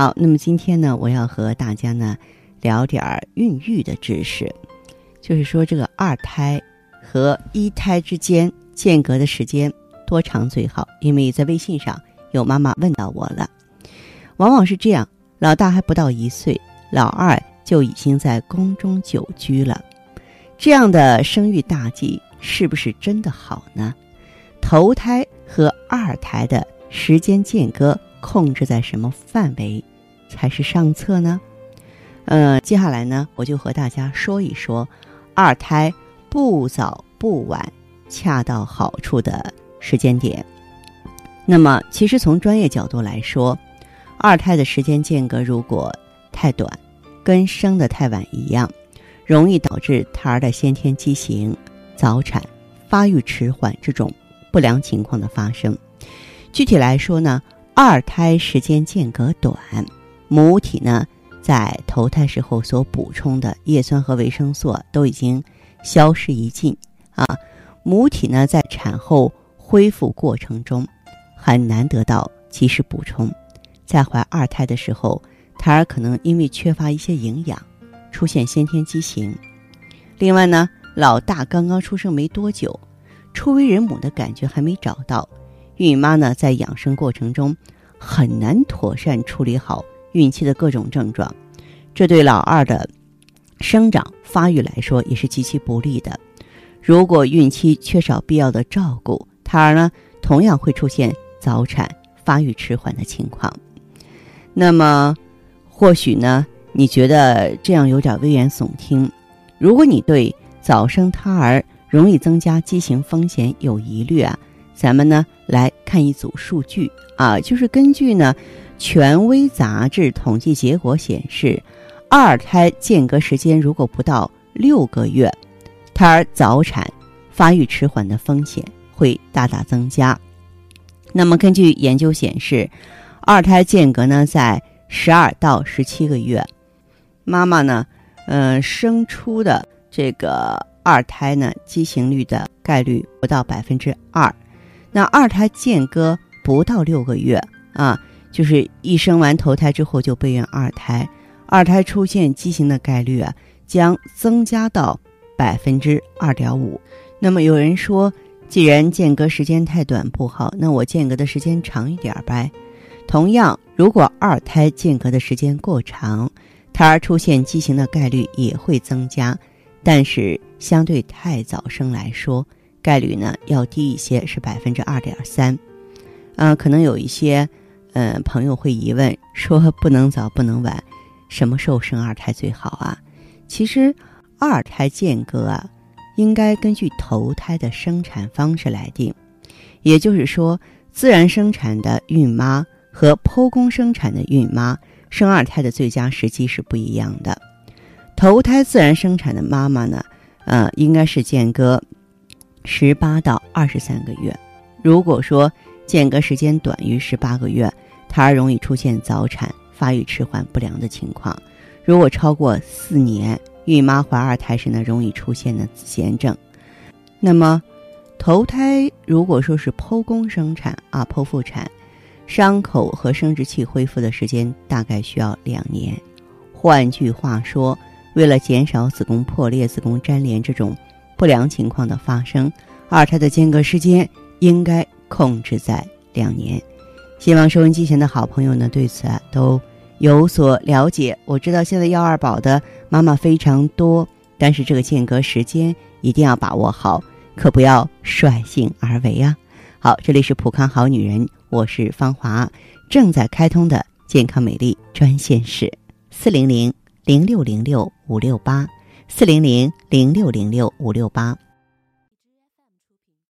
好，那么今天呢，我要和大家呢聊点儿孕育的知识，就是说这个二胎和一胎之间间隔的时间多长最好？因为在微信上有妈妈问到我了，往往是这样：老大还不到一岁，老二就已经在宫中久居了，这样的生育大计是不是真的好呢？头胎和二胎的时间间隔。控制在什么范围才是上策呢？呃，接下来呢，我就和大家说一说二胎不早不晚、恰到好处的时间点。那么，其实从专业角度来说，二胎的时间间隔如果太短，跟生的太晚一样，容易导致胎儿的先天畸形、早产、发育迟缓这种不良情况的发生。具体来说呢？二胎时间间隔短，母体呢在头胎时候所补充的叶酸和维生素都已经消失殆尽啊，母体呢在产后恢复过程中很难得到及时补充，在怀二胎的时候，胎儿可能因为缺乏一些营养，出现先天畸形。另外呢，老大刚刚出生没多久，初为人母的感觉还没找到。孕妈呢，在养生过程中很难妥善处理好孕期的各种症状，这对老二的生长发育来说也是极其不利的。如果孕期缺少必要的照顾，胎儿呢同样会出现早产、发育迟缓的情况。那么，或许呢，你觉得这样有点危言耸听。如果你对早生胎儿容易增加畸形风险有疑虑啊。咱们呢来看一组数据啊，就是根据呢权威杂志统计结果显示，二胎间隔时间如果不到六个月，胎儿早产、发育迟缓的风险会大大增加。那么根据研究显示，二胎间隔呢在十二到十七个月，妈妈呢，嗯，生出的这个二胎呢畸形率的概率不到百分之二。那二胎间隔不到六个月啊，就是一生完头胎之后就备孕二胎，二胎出现畸形的概率啊将增加到百分之二点五。那么有人说，既然间隔时间太短不好，那我间隔的时间长一点呗。同样，如果二胎间隔的时间过长，胎儿出现畸形的概率也会增加，但是相对太早生来说。概率呢要低一些，是百分之二点三。嗯，可能有一些嗯朋友会疑问，说不能早不能晚，什么时候生二胎最好啊？其实二胎间隔啊，应该根据头胎的生产方式来定。也就是说，自然生产的孕妈和剖宫生产的孕妈生二胎的最佳时机是不一样的。头胎自然生产的妈妈呢，呃，应该是间隔。十八到二十三个月，如果说间隔时间短于十八个月，胎儿容易出现早产、发育迟缓不良的情况；如果超过四年，孕妈怀二胎时呢，容易出现的子痫症。那么，头胎如果说是剖宫生产啊，剖腹产，伤口和生殖器恢复的时间大概需要两年。换句话说，为了减少子宫破裂、子宫粘连这种。不良情况的发生二胎的间隔时间应该控制在两年。希望收音机前的好朋友呢对此啊都有所了解。我知道现在要二宝的妈妈非常多但是这个间隔时间一定要把握好可不要率性而为啊。好这里是普康好女人我是芳华正在开通的健康美丽专线是四零零零六零六五六八。四零零零六零六五六八。